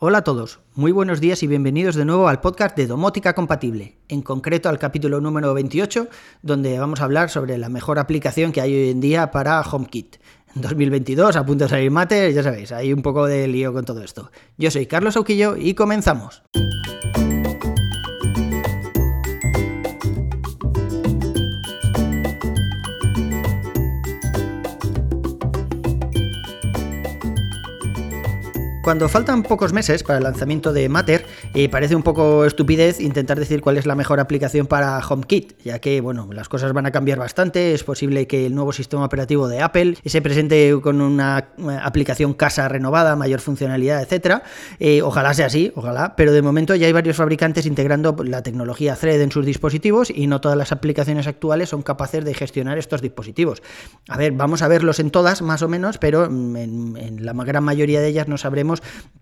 Hola a todos, muy buenos días y bienvenidos de nuevo al podcast de Domótica Compatible, en concreto al capítulo número 28, donde vamos a hablar sobre la mejor aplicación que hay hoy en día para HomeKit. En 2022, a punto de salir mate, ya sabéis, hay un poco de lío con todo esto. Yo soy Carlos Auquillo y comenzamos. Cuando faltan pocos meses para el lanzamiento de Matter, eh, parece un poco estupidez intentar decir cuál es la mejor aplicación para HomeKit, ya que bueno, las cosas van a cambiar bastante, es posible que el nuevo sistema operativo de Apple se presente con una aplicación casa renovada, mayor funcionalidad, etcétera. Eh, ojalá sea así, ojalá, pero de momento ya hay varios fabricantes integrando la tecnología Thread en sus dispositivos y no todas las aplicaciones actuales son capaces de gestionar estos dispositivos. A ver, vamos a verlos en todas más o menos, pero mm, en la gran mayoría de ellas no sabremos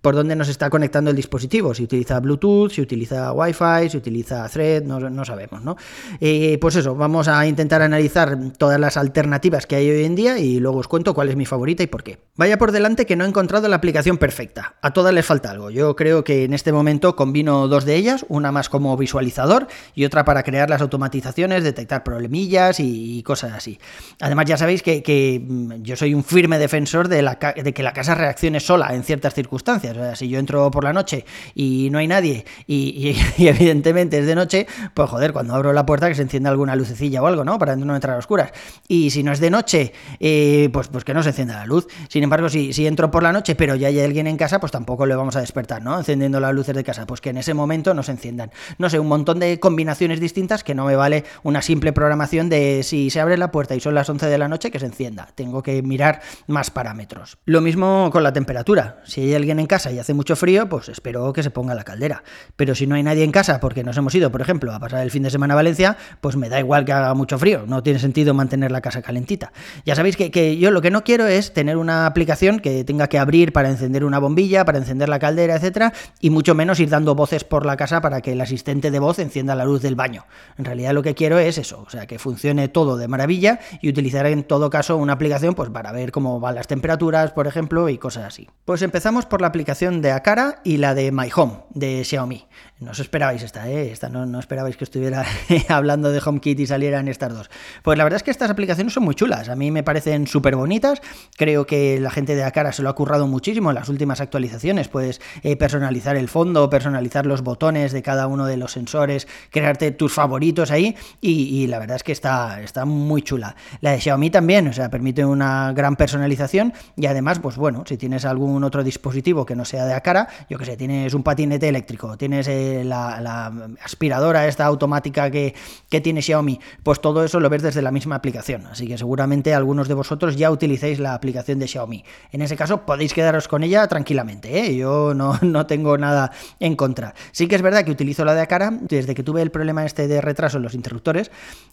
por dónde nos está conectando el dispositivo, si utiliza Bluetooth, si utiliza Wi-Fi, si utiliza Thread, no, sabemos, ¿no? Eh, pues eso, vamos a intentar analizar todas las alternativas que hay hoy en día y luego os cuento cuál es mi favorita y por qué. Vaya por delante que no he encontrado la aplicación perfecta, a todas les falta algo. Yo creo que en este momento combino dos de ellas, una más como visualizador y otra para crear las automatizaciones, detectar problemillas y, cosas así. Además ya sabéis que, mm, yo soy un firme defensor de, de que la casa reaccione sola en ciertas circunstancias. O sea, si yo entro por la noche y no hay nadie y, evidentemente es de noche, pues joder, cuando abro la puerta que se encienda alguna lucecilla o algo, ¿no? Para no entrar a oscuras. Y si no es de noche, eh, pues, pues que no se encienda la luz. Sin embargo, si, si entro por la noche pero ya hay alguien en casa, pues tampoco le vamos a despertar, ¿no? Encendiendo las luces de casa, pues que en ese momento no se enciendan. No sé, un montón de combinaciones distintas que no me vale una simple programación de si se abre la puerta y son las 11 de la noche, que se encienda. Tengo que mirar más parámetros. Lo mismo con la temperatura. Si hay alguien en casa y hace mucho frío, pues espero que se ponga la caldera. Pero si no hay nadie en casa porque nos hemos ido, por ejemplo, a pasar el fin de semana a Valencia, pues me da igual que haga mucho frío. No tiene sentido mantener la casa calentita. Ya sabéis que, yo lo que no quiero es tener una aplicación que tenga que abrir para encender una bombilla, para encender la caldera, etcétera, y mucho menos ir dando voces por la casa para que el asistente de voz encienda la luz del baño. En realidad lo que quiero es eso, o sea, que funcione todo de maravilla y utilizar en todo caso una aplicación pues para ver cómo van las temperaturas, por ejemplo, y cosas así. Pues empezamos por la aplicación de Akara y la de My Home de Xiaomi. No os esperabais esta, ¿eh? Esta no, no esperabais que estuviera hablando de HomeKit y salieran estas dos. Pues la verdad es que estas aplicaciones son muy chulas. A mí me parecen súper bonitas. Creo que la gente de Akara se lo ha currado muchísimo en las últimas actualizaciones. Puedes eh, personalizar el fondo, personalizar los botones de cada uno de los sensores, crearte tus favoritos ahí. Y, la verdad es que está, está muy chula. La de Xiaomi también, o sea, permite una gran personalización. Y además, pues bueno, si tienes algún otro dispositivo que no sea de Akara, yo que sé, tienes un patinete eléctrico, tienes eh, la, aspiradora esta automática que, tiene Xiaomi, pues todo eso lo ves desde la misma aplicación. Así que seguramente algunos de vosotros ya utilicéis la aplicación de Xiaomi. En ese caso podéis quedaros con ella tranquilamente, ¿eh? yo no, no tengo nada en contra. Sí que es verdad que utilizo la de Akara desde que tuve el problema este de retraso en los interruptores,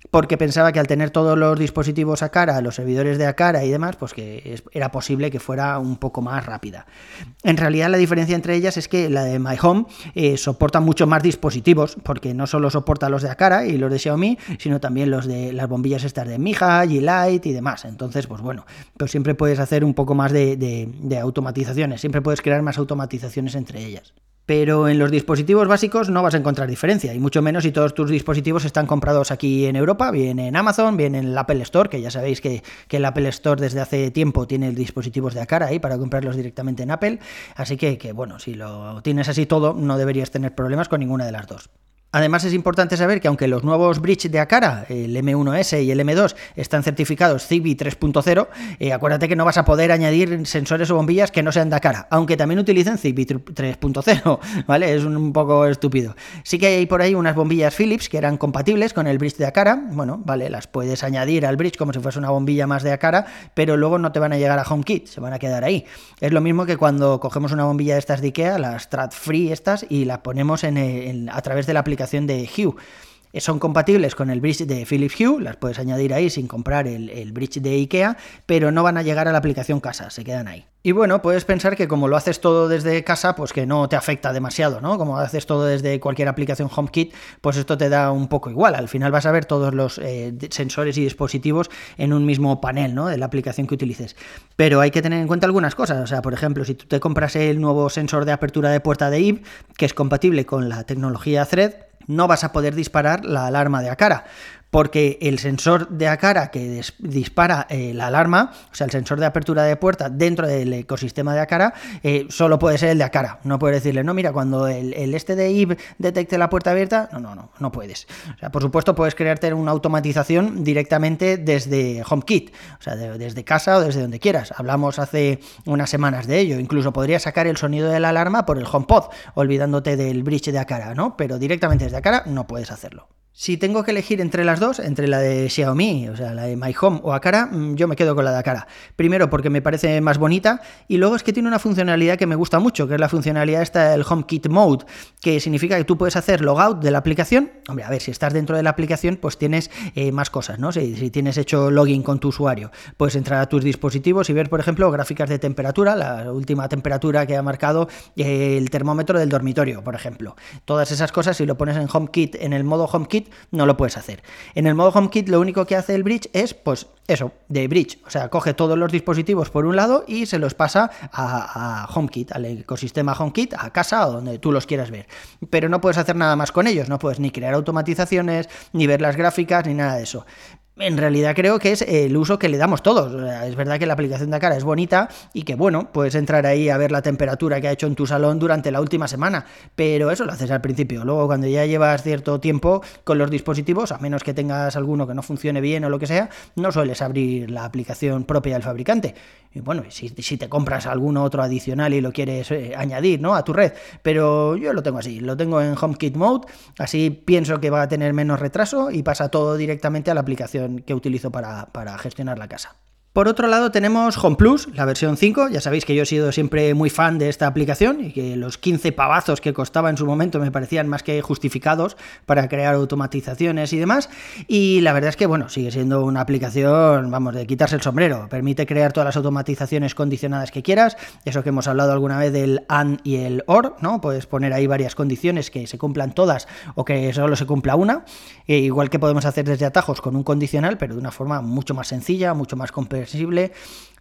porque pensaba que al tener todos los dispositivos Akara, los servidores de Akara y demás, pues que era posible que fuera un poco más rápida. En realidad la diferencia entre ellas es que la de My Home eh, soporta mucho más dispositivos, porque no solo soporta los de Akara y los de Xiaomi, sino también los de las bombillas estas de Mija, G-Lite y demás. Entonces, pues bueno, pues siempre puedes hacer un poco más de, de automatizaciones, siempre puedes crear más automatizaciones entre ellas. Pero en los dispositivos básicos no vas a encontrar diferencia, y mucho menos si todos tus dispositivos están comprados aquí en Europa, bien en Amazon, bien en el Apple Store, que ya sabéis que, el Apple Store desde hace tiempo tiene dispositivos de Acara ahí para comprarlos directamente en Apple. Así que, que, bueno, si lo tienes así todo, no deberías tener problemas con ninguna de las dos. Además es importante saber que aunque los nuevos bridge de Akara, el M1S y el M2, están certificados Zigbee 3.0, eh, acuérdate que no vas a poder añadir sensores o bombillas que no sean de Akara, aunque también utilicen Zigbee 3.0, ¿vale? Es un poco estúpido. Sí que hay por ahí unas bombillas Philips que eran compatibles con el bridge de Akara, bueno, vale, las puedes añadir al bridge como si fuese una bombilla más de Akara, pero luego no te van a llegar a HomeKit, se van a quedar ahí. Es lo mismo que cuando cogemos una bombilla de estas de Ikea, las Strat Free estas, y las ponemos a través de la aplicación de Hue. Son compatibles con el bridge de Philips Hue, las puedes añadir ahí sin comprar el, el bridge de IKEA, pero no van a llegar a la aplicación casa, se quedan ahí. Y bueno, puedes pensar que como lo haces todo desde casa, pues que no te afecta demasiado, ¿no? Como haces todo desde cualquier aplicación HomeKit, pues esto te da un poco igual. Al final vas a ver todos los eh, sensores y dispositivos en un mismo panel, ¿no? De la aplicación que utilices. Pero hay que tener en cuenta algunas cosas. O sea, por ejemplo, si tú te compras el nuevo sensor de apertura de puerta de IB, que es compatible con la tecnología Thread, no vas a poder disparar la alarma de Acara porque el sensor de Acara que dispara eh, la alarma, o sea, el sensor de apertura de puerta dentro del ecosistema de Acara, eh, solo puede ser el de Acara. No puedes decirle, no, mira, cuando el, este de IB detecte la puerta abierta, no, no, no, no puedes. O sea, por supuesto, puedes crearte una automatización directamente desde HomeKit, o sea, desde casa o desde donde quieras. Hablamos hace unas semanas de ello. Incluso podrías sacar el sonido de la alarma por el HomePod, olvidándote del bridge de Acara, ¿no? Pero directamente desde Acara no puedes hacerlo. Si tengo que elegir entre las dos, entre la de Xiaomi, o sea, la de My Home o Akara, mm, yo me quedo con la de Akara. Primero porque me parece más bonita y luego es que tiene una funcionalidad que me gusta mucho, que es la funcionalidad esta del HomeKit Mode, que significa que tú puedes hacer logout de la aplicación. Hombre, a ver, si estás dentro de la aplicación, pues tienes eh, más cosas, ¿no? Si, tienes hecho login con tu usuario, puedes entrar a tus dispositivos y ver, por ejemplo, gráficas de temperatura, la última temperatura que ha marcado eh, el termómetro del dormitorio, por ejemplo. Todas esas cosas, si lo pones en HomeKit, en el modo HomeKit, no lo puedes hacer. En el modo HomeKit lo único que hace el bridge es, pues, eso, de bridge. O sea, coge todos los dispositivos por un lado y se los pasa a, HomeKit, al ecosistema HomeKit, a casa o donde tú los quieras ver. Pero no puedes hacer nada más con ellos, no puedes ni crear automatizaciones, ni ver las gráficas, ni nada de eso en realidad creo que es el uso que le damos todos. Es verdad que la aplicación de cara es bonita y que, bueno, puedes entrar ahí a ver la temperatura que ha hecho en tu salón durante la última semana, pero eso lo haces al principio. Luego, cuando ya llevas cierto tiempo con los dispositivos, a menos que tengas alguno que no funcione bien o lo que sea, no sueles abrir la aplicación propia del fabricante. Y bueno, si, te compras alguno otro adicional y lo quieres eh, añadir ¿no? a tu red, pero yo lo tengo así, lo tengo en HomeKit Mode, así pienso que va a tener menos retraso y pasa todo directamente a la aplicación que utilizo para, para gestionar la casa. Por otro lado tenemos Home Plus, la versión 5, ya sabéis que yo he sido siempre muy fan de esta aplicación y que los 15 pavazos que costaba en su momento me parecían más que justificados para crear automatizaciones y demás, y la verdad es que bueno, sigue siendo una aplicación, vamos, de quitarse el sombrero, permite crear todas las automatizaciones condicionadas que quieras, eso que hemos hablado alguna vez del AND y el OR, ¿no? Puedes poner ahí varias condiciones que se cumplan todas o que solo se cumpla una, e igual que podemos hacer desde atajos con un condicional, pero de una forma mucho más sencilla, mucho más compleja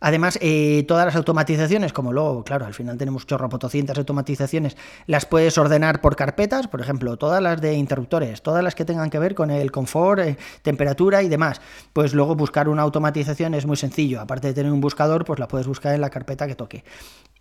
Además, eh, todas las automatizaciones, como luego, claro, al final tenemos chorropotocientas automatizaciones, las puedes ordenar por carpetas, por ejemplo, todas las de interruptores, todas las que tengan que ver con el confort, eh, temperatura y demás. Pues luego buscar una automatización es muy sencillo. Aparte de tener un buscador, pues la puedes buscar en la carpeta que toque.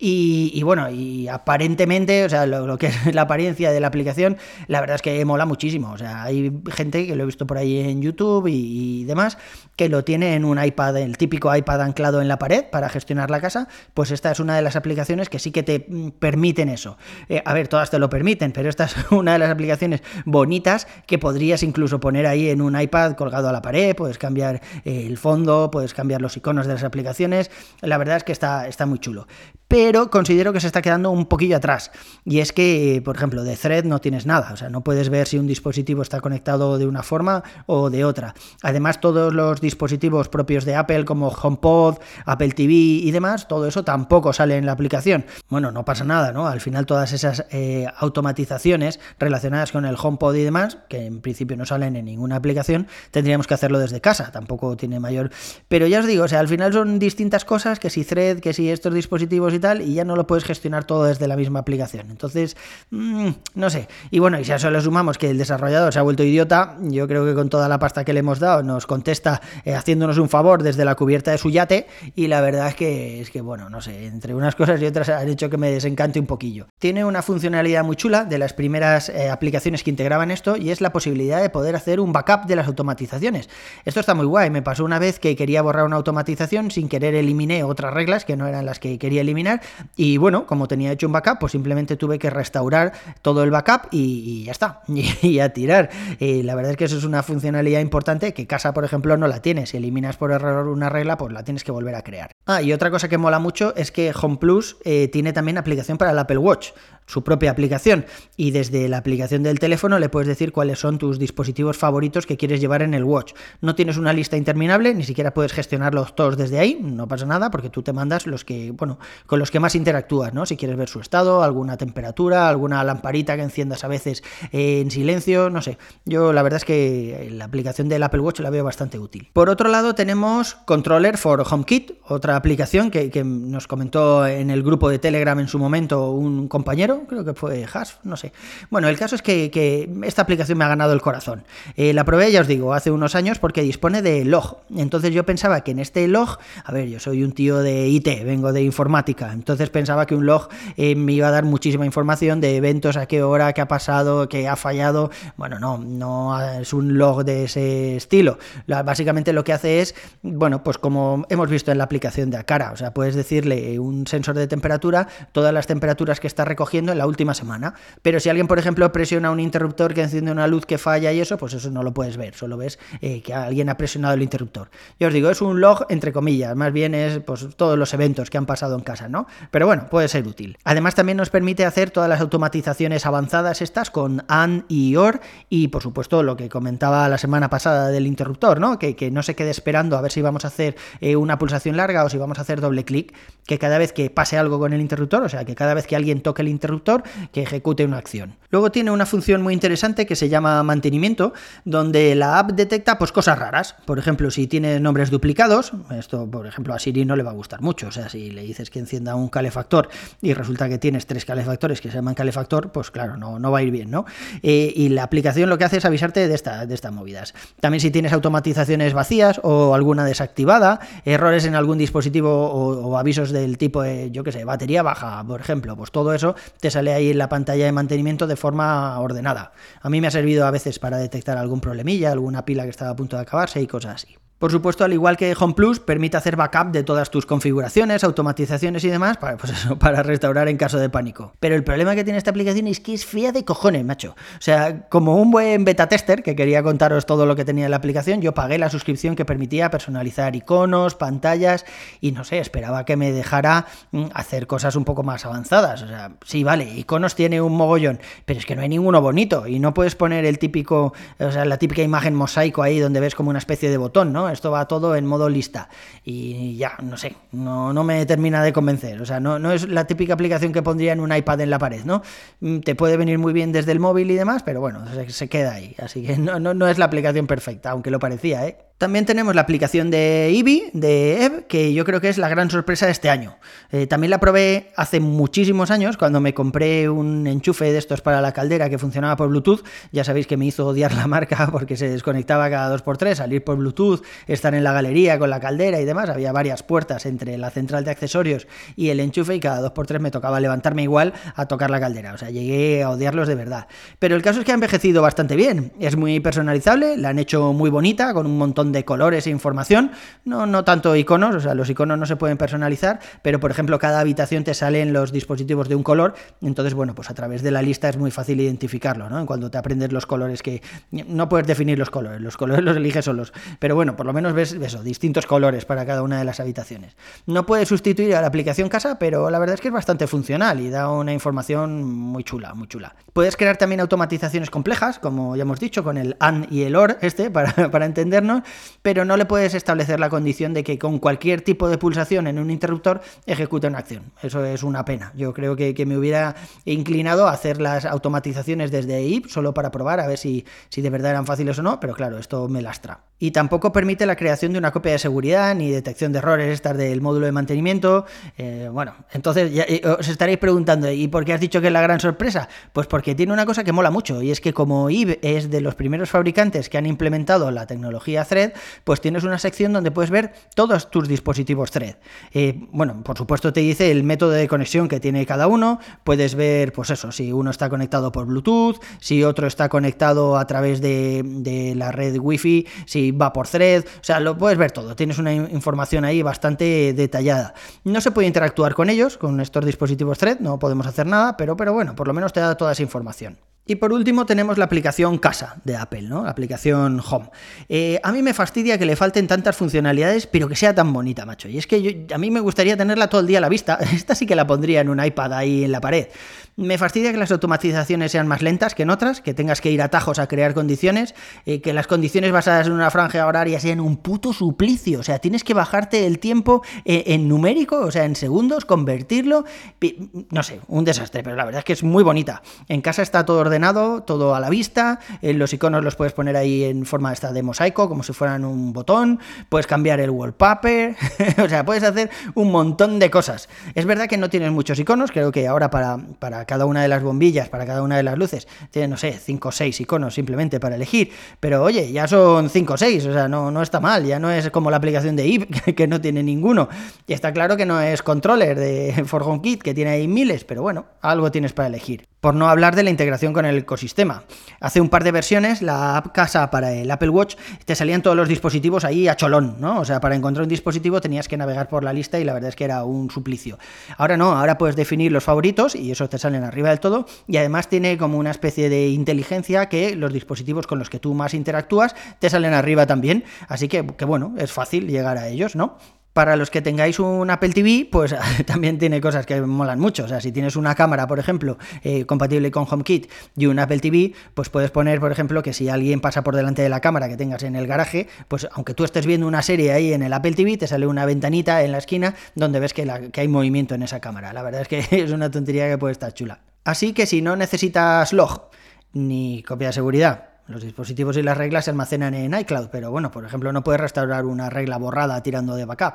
Y, bueno, y aparentemente, o sea, lo, que es la apariencia de la aplicación, la verdad es que mola muchísimo. O sea, hay gente que lo he visto por ahí en YouTube y, demás, que lo tiene en un iPad, el típico iPad anclado en la pared para gestionar la casa. Pues esta es una de las aplicaciones que sí que te mm, permiten eso. Eh, a ver, todas te lo permiten, pero esta es una de las aplicaciones bonitas que podrías incluso poner ahí en un iPad colgado a la pared, puedes cambiar eh, el fondo, puedes cambiar los iconos de las aplicaciones. La verdad es que está, está muy chulo pero considero que se está quedando un poquillo atrás. Y es que, por ejemplo, de Thread no tienes nada, o sea, no puedes ver si un dispositivo está conectado de una forma o de otra. Además, todos los dispositivos propios de Apple, como HomePod, Apple TV y demás, todo eso tampoco sale en la aplicación. Bueno, no pasa nada, ¿no? Al final todas esas eh, automatizaciones relacionadas con el HomePod y demás, que en principio no salen en ninguna aplicación, tendríamos que hacerlo desde casa, tampoco tiene mayor... Pero ya os digo, o sea, al final son distintas cosas, que si Thread, que si estos dispositivos y y ya no lo puedes gestionar todo desde la misma aplicación. Entonces, mm, no sé. Y bueno, y si a eso le sumamos que el desarrollador se ha vuelto idiota, yo creo que con toda la pasta que le hemos dado nos contesta eh, haciéndonos un favor desde la cubierta de su yate y la verdad es que, es que, bueno, no sé, entre unas cosas y otras han hecho que me desencante un poquillo. Tiene una funcionalidad muy chula de las primeras eh, aplicaciones que integraban esto y es la posibilidad de poder hacer un backup de las automatizaciones. Esto está muy guay, me pasó una vez que quería borrar una automatización, sin querer eliminé otras reglas que no eran las que quería eliminar y bueno, como tenía hecho un backup, pues simplemente tuve que restaurar todo el backup y, ya está, y, a tirar. Eh, la verdad es que eso es una funcionalidad importante que casa, por ejemplo, no la tiene. Si eliminas por error una regla, pues la tienes que volver a crear. Ah, y otra cosa que mola mucho es que Home Plus eh, tiene también aplicación para el Apple Watch. Su propia aplicación y desde la aplicación del teléfono le puedes decir cuáles son tus dispositivos favoritos que quieres llevar en el watch. No tienes una lista interminable, ni siquiera puedes gestionarlos todos desde ahí, no pasa nada porque tú te mandas los que, bueno, con los que más interactúas, ¿no? Si quieres ver su estado, alguna temperatura, alguna lamparita que enciendas a veces en silencio, no sé. Yo la verdad es que la aplicación del Apple Watch la veo bastante útil. Por otro lado tenemos Controller for HomeKit, otra aplicación que, nos comentó en el grupo de Telegram en su momento un compañero, creo que fue Hash, no sé. Bueno, el caso es que, esta aplicación me ha ganado el corazón. Eh, la probé, ya os digo, hace unos años porque dispone de log. Entonces yo pensaba que en este log, a ver, yo soy un tío de IT, vengo de informática, entonces pensaba que un log eh, me iba a dar muchísima información de eventos, a qué hora, qué ha pasado, qué ha fallado. Bueno, no, no es un log de ese estilo. básicamente lo que hace es, bueno, pues como hemos visto en la aplicación de Acara, o sea, puedes decirle un sensor de temperatura, todas las temperaturas que está recogiendo en la última semana. Pero si alguien, por ejemplo, presiona un interruptor que enciende una luz que falla y eso, pues eso no lo puedes ver, solo ves eh, que alguien ha presionado el interruptor. Yo os digo, es un log entre comillas, más bien es pues todos los eventos que han pasado en casa, ¿no? Pero bueno, puede ser útil. Además también nos permite hacer todas las automatizaciones avanzadas estas con AN y OR y por supuesto lo que comentaba la semana pasada del interruptor, ¿no? Que, que no se quede esperando a ver si vamos a hacer eh, una pulsación larga o si vamos a hacer doble clic, que cada vez que pase algo con el interruptor, o sea, que cada vez que alguien toque el interruptor, que ejecute una acción. Luego tiene una función muy interesante que se llama mantenimiento, donde la app detecta pues cosas raras. Por ejemplo, si tiene nombres duplicados, esto por ejemplo a Siri no le va a gustar mucho, o sea, si le dices que encienda un calefactor y resulta que tienes tres calefactores que se llaman calefactor, pues claro, no, no va a ir bien, ¿no? Eh, y la aplicación lo que hace es avisarte de, esta, de estas movidas. También si tienes automatizaciones vacías o alguna desactivada, errores en algún dispositivo o, avisos del tipo, de, yo qué sé, batería baja, por ejemplo, pues todo eso te sale ahí en la pantalla de mantenimiento de forma ordenada. A mí me ha servido a veces para detectar algún problemilla, alguna pila que estaba a punto de acabarse y cosas así. Por supuesto, al igual que Home Plus, permite hacer backup de todas tus configuraciones, automatizaciones y demás para, pues para restaurar en caso de pánico. Pero el problema que tiene esta aplicación es que es fría de cojones, macho. O sea, como un buen beta tester, que quería contaros todo lo que tenía en la aplicación, yo pagué la suscripción que permitía personalizar iconos, pantallas y no sé, esperaba que me dejara mm, hacer cosas un poco más avanzadas. O sea, sí, vale, iconos tiene un mogollón, pero es que no hay ninguno bonito y no puedes poner el típico, o sea, la típica imagen mosaico ahí donde ves como una especie de botón, ¿no? Esto va todo en modo lista. Y ya, no sé, no, no me termina de convencer. O sea, no, no es la típica aplicación que pondría en un iPad en la pared, ¿no? Mm, te puede venir muy bien desde el móvil y demás, pero bueno, se, se queda ahí. Así que no, no, no es la aplicación perfecta, aunque lo parecía, ¿eh? También tenemos la aplicación de Eevee, de Eve, que yo creo que es la gran sorpresa de este año. Eh, también la probé hace muchísimos años, cuando me compré un enchufe de estos para la caldera que funcionaba por Bluetooth. Ya sabéis que me hizo odiar la marca porque se desconectaba cada 2x3, salir por Bluetooth, estar en la galería con la caldera y demás. Había varias puertas entre la central de accesorios y el enchufe y cada 2x3 me tocaba levantarme igual a tocar la caldera. O sea, llegué a odiarlos de verdad. Pero el caso es que ha envejecido bastante bien. Es muy personalizable, la han hecho muy bonita, con un montón de colores e información, no, no tanto iconos, o sea, los iconos no se pueden personalizar, pero por ejemplo cada habitación te salen los dispositivos de un color, entonces bueno, pues a través de la lista es muy fácil identificarlo, ¿no? Cuando te aprendes los colores que no puedes definir los colores, los colores los eliges solos, pero bueno, por lo menos ves eso, distintos colores para cada una de las habitaciones. No puedes sustituir a la aplicación casa, pero la verdad es que es bastante funcional y da una información muy chula, muy chula. Puedes crear también automatizaciones complejas, como ya hemos dicho, con el AND y el OR este, para, para entendernos, pero no le puedes establecer la condición de que con cualquier tipo de pulsación en un interruptor ejecute una acción. Eso es una pena. Yo creo que, me hubiera inclinado a hacer las automatizaciones desde IP solo para probar a ver si, si de verdad eran fáciles o no, pero claro, esto me lastra. Y tampoco permite la creación de una copia de seguridad ni detección de errores estas del módulo de mantenimiento. Eh, bueno, entonces ya, eh, os estaréis preguntando, ¿y por qué has dicho que es la gran sorpresa? Pues porque tiene una cosa que mola mucho y es que como IP es de los primeros fabricantes que han implementado la tecnología Thread, pues tienes una sección donde puedes ver todos tus dispositivos Thread. Eh, bueno, por supuesto te dice el método de conexión que tiene cada uno, puedes ver, pues eso, si uno está conectado por Bluetooth, si otro está conectado a través de, la red Wi-Fi, si va por Thread, o sea, lo puedes ver todo, tienes una información ahí bastante detallada. No se puede interactuar con ellos, con estos dispositivos Thread, no podemos hacer nada, pero, pero bueno, por lo menos te da toda esa información. Y por último tenemos la aplicación Casa de Apple, ¿no? La aplicación Home. Eh, a mí me fastidia que le falten tantas funcionalidades, pero que sea tan bonita, macho. Y es que a mí me gustaría tenerla todo el día a la vista. Esta sí que la pondría en un iPad ahí en la pared. Me fastidia que las automatizaciones sean más lentas que en otras, que tengas que ir a tajos a crear condiciones, eh, que las condiciones basadas en una franja horaria sean un puto suplicio. O sea, tienes que bajarte el tiempo eh, en numérico, o sea, en segundos, convertirlo. No sé, un desastre, pero la verdad es que es muy bonita. En casa está todo ordenado, todo a la vista. Eh, los iconos los puedes poner ahí en forma esta de mosaico, como si fueran un botón. Puedes cambiar el wallpaper. o sea, puedes hacer un montón de cosas. Es verdad que no tienes muchos iconos, creo que ahora para, para cada una de las bombillas, para cada una de las luces, tiene, no sé, 5 o 6 iconos simplemente para elegir. Pero oye, ya son 5 o 6, o sea, no, no está mal, ya no es como la aplicación de IP, que no tiene ninguno. Y está claro que no es controller de For Kit, que tiene ahí miles, pero bueno, algo tienes para elegir. Por no hablar de la integración con el ecosistema. Hace un par de versiones, la app casa para el Apple Watch, te salían todos los dispositivos ahí a cholón, ¿no? O sea, para encontrar un dispositivo tenías que navegar por la lista y la verdad es que era un suplicio. Ahora no, ahora puedes definir los favoritos y eso te sale arriba del todo y además tiene como una especie de inteligencia que los dispositivos con los que tú más interactúas te salen arriba también, así que, que bueno, es fácil llegar a ellos, ¿no? Para los que tengáis un Apple TV, pues también tiene cosas que molan mucho. O sea, si tienes una cámara, por ejemplo, eh, compatible con HomeKit y un Apple TV, pues puedes poner, por ejemplo, que si alguien pasa por delante de la cámara que tengas en el garaje, pues aunque tú estés viendo una serie ahí en el Apple TV, te sale una ventanita en la esquina donde ves que, que hay movimiento en esa cámara. La verdad es que es una tontería que puede estar chula. Así que si no necesitas log ni copia de seguridad, los dispositivos y las reglas se almacenan en iCloud, pero bueno, por ejemplo, no puedes restaurar una regla borrada tirando de backup.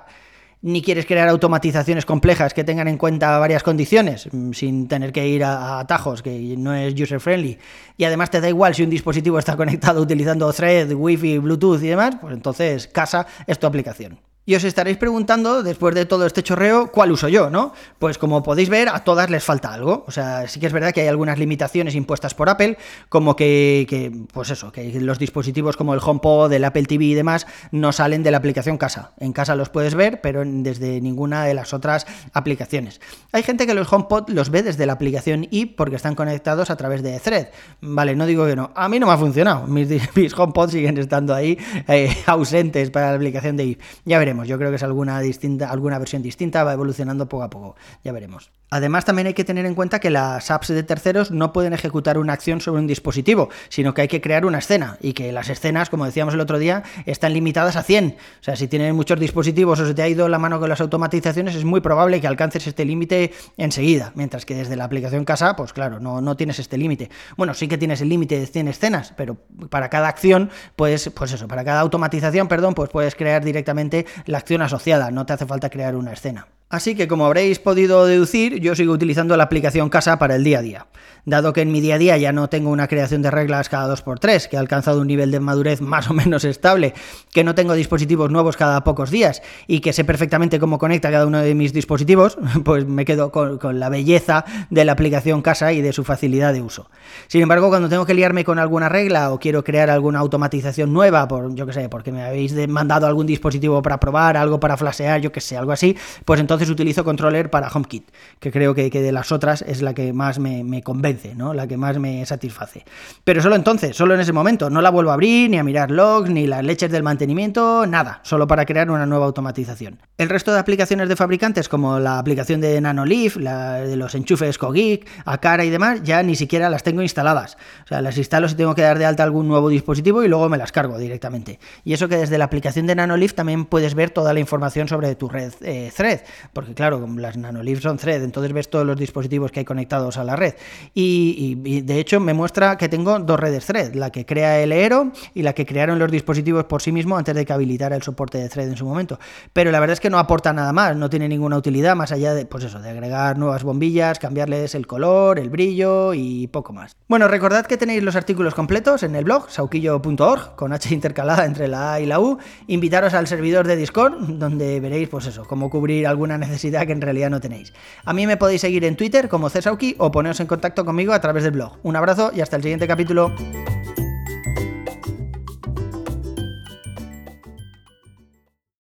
Ni quieres crear automatizaciones complejas que tengan en cuenta varias condiciones, mm, sin tener que ir a atajos, que no es user friendly. Y además te da igual si un dispositivo está conectado utilizando Thread, Wi-Fi, Bluetooth y demás, pues entonces casa es tu aplicación. Y os estaréis preguntando, después de todo este chorreo, ¿cuál uso yo, no? Pues como podéis ver, a todas les falta algo. O sea, sí que es verdad que hay algunas limitaciones impuestas por Apple, como que, pues eso, que los dispositivos como el HomePod, el Apple TV y demás no salen de la aplicación casa. En casa los puedes ver, pero desde ninguna de las otras aplicaciones. Hay gente que los HomePod los ve desde la aplicación i porque están conectados a través de Thread. Vale, no digo que no. A mí no me ha funcionado. Mis, mis HomePod siguen estando ahí eh, ausentes para la aplicación de i. Ya veremos. Yo creo que es alguna, distinta, alguna versión distinta, va evolucionando poco a poco. Ya veremos. Además, también hay que tener en cuenta que las apps de terceros no pueden ejecutar una acción sobre un dispositivo, sino que hay que crear una escena y que las escenas, como decíamos el otro día, están limitadas a 100. O sea, si tienes muchos dispositivos o se te ha ido la mano con las automatizaciones, es muy probable que alcances este límite enseguida, mientras que desde la aplicación casa, pues claro, no, no tienes este límite. Bueno, sí que tienes el límite de 100 escenas, pero para cada acción, pues, pues eso, para cada automatización, perdón, pues puedes crear directamente la acción asociada, no te hace falta crear una escena. Así que como habréis podido deducir, yo sigo utilizando la aplicación Casa para el día a día. Dado que en mi día a día ya no tengo una creación de reglas cada 2x3, que ha alcanzado un nivel de madurez más o menos estable, que no tengo dispositivos nuevos cada pocos días y que sé perfectamente cómo conecta cada uno de mis dispositivos, pues me quedo con, la belleza de la aplicación Casa y de su facilidad de uso. Sin embargo, cuando tengo que liarme con alguna regla o quiero crear alguna automatización nueva, por yo que sé, porque me habéis mandado algún dispositivo para probar, algo para flashear, yo que sé, algo así, pues entonces entonces utilizo controller para HomeKit, que creo que, de las otras es la que más me, convence, ¿no? la que más me satisface. Pero solo entonces, solo en ese momento, no la vuelvo a abrir, ni a mirar logs, ni las leches del mantenimiento, nada, solo para crear una nueva automatización. El resto de aplicaciones de fabricantes, como la aplicación de NanoLeaf, la de los enchufes Cogeek, Acara y demás, ya ni siquiera las tengo instaladas. O sea, las instalo si tengo que dar de alta algún nuevo dispositivo y luego me las cargo directamente. Y eso que desde la aplicación de NanoLeaf también puedes ver toda la información sobre tu red eh, Thread porque claro, las nanolibs son thread, entonces ves todos los dispositivos que hay conectados a la red. Y, de hecho me muestra que tengo dos redes thread, la que crea el Eero y la que crearon los dispositivos por sí mismo antes de que habilitara el soporte de thread en su momento. Pero la verdad es que no aporta nada más, no tiene ninguna utilidad más allá de, pues eso, de agregar nuevas bombillas, cambiarles el color, el brillo y poco más. Bueno, recordad que tenéis los artículos completos en el blog sauquillo.org con H intercalada entre la A y la U. Invitaros al servidor de Discord donde veréis pues eso, cómo cubrir alguna necesidad que en realidad no tenéis. A mí me podéis seguir en Twitter como Cesauki o poneros en contacto conmigo a través del blog. Un abrazo y hasta el siguiente capítulo.